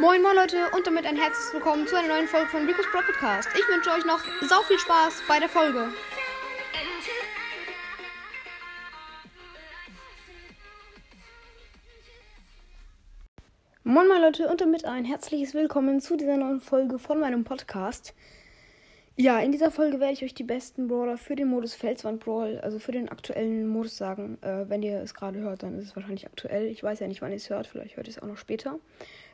Moin moin Leute und damit ein herzliches Willkommen zu einer neuen Folge von Rico's Pro Podcast. Ich wünsche euch noch sau viel Spaß bei der Folge. Moin moin Leute und damit ein herzliches Willkommen zu dieser neuen Folge von meinem Podcast. Ja, in dieser Folge werde ich euch die besten Brawler für den Modus Felswand Brawl, also für den aktuellen Modus sagen. Äh, wenn ihr es gerade hört, dann ist es wahrscheinlich aktuell. Ich weiß ja nicht, wann ihr es hört, vielleicht hört ihr es auch noch später.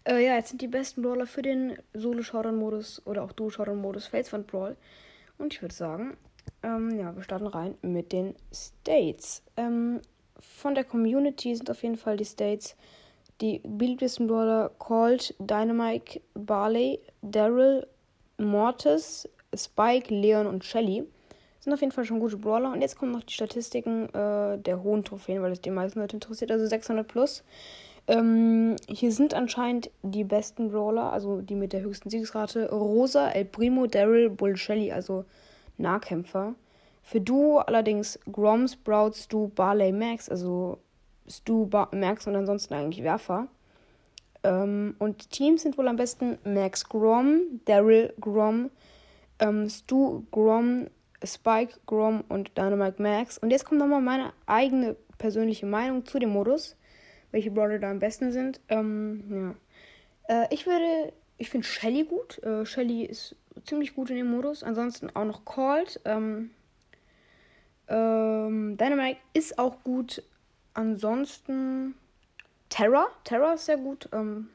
Äh, ja, jetzt sind die besten Brawler für den Solo-Showdown-Modus oder auch Duo-Showdown-Modus Felswand Brawl. Und ich würde sagen, ähm, ja, wir starten rein mit den States. Ähm, von der Community sind auf jeden Fall die States die beliebtesten Brawler Colt, Dynamite, Barley, Daryl, Mortis, Spike, Leon und Shelly. Sind auf jeden Fall schon gute Brawler. Und jetzt kommen noch die Statistiken äh, der hohen Trophäen, weil es die meisten Leute interessiert. Also 600 plus. Ähm, hier sind anscheinend die besten Brawler, also die mit der höchsten Siegesrate. Rosa, El Primo, Daryl, Bull, Shelly, also Nahkämpfer. Für Duo allerdings Grom, Sprout, Stu, Barley, Max, also Stu, ba Max und ansonsten eigentlich Werfer. Ähm, und Teams sind wohl am besten Max Grom, Daryl Grom, ähm, Stu, Grom, Spike, Grom und Dynamite Max. Und jetzt kommt nochmal meine eigene persönliche Meinung zu dem Modus, welche Brawler da am besten sind. Ähm, ja. Äh, ich würde, ich finde Shelly gut. Äh, Shelly ist ziemlich gut in dem Modus. Ansonsten auch noch Cold. Ähm, ähm, Dynamite ist auch gut. Ansonsten Terra. Terra ist sehr gut. Ähm,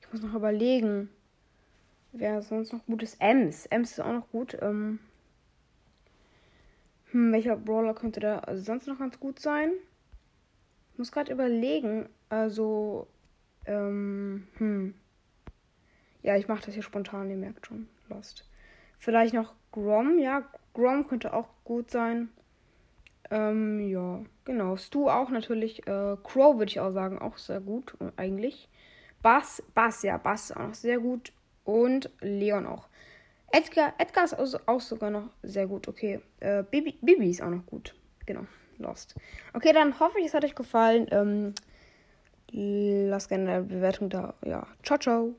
ich muss noch überlegen. Wer sonst noch gut ist? Ems. Ems ist auch noch gut. Ähm, hm, welcher Brawler könnte da sonst noch ganz gut sein? Ich muss gerade überlegen. Also, ähm, hm. Ja, ich mache das hier spontan, ihr merkt schon. Lost. Vielleicht noch Grom. Ja, Grom könnte auch gut sein. Ähm, ja, genau. Stu auch natürlich. Äh, Crow würde ich auch sagen, auch sehr gut, eigentlich. Bass, Bass, ja, Bass auch noch sehr gut und Leon auch. Edgar, Edgar ist auch sogar noch sehr gut. Okay. Äh, Bibi, Bibi ist auch noch gut. Genau. Lost. Okay, dann hoffe ich, es hat euch gefallen. Ähm, lasst gerne eine Bewertung da. Ja. Ciao, ciao.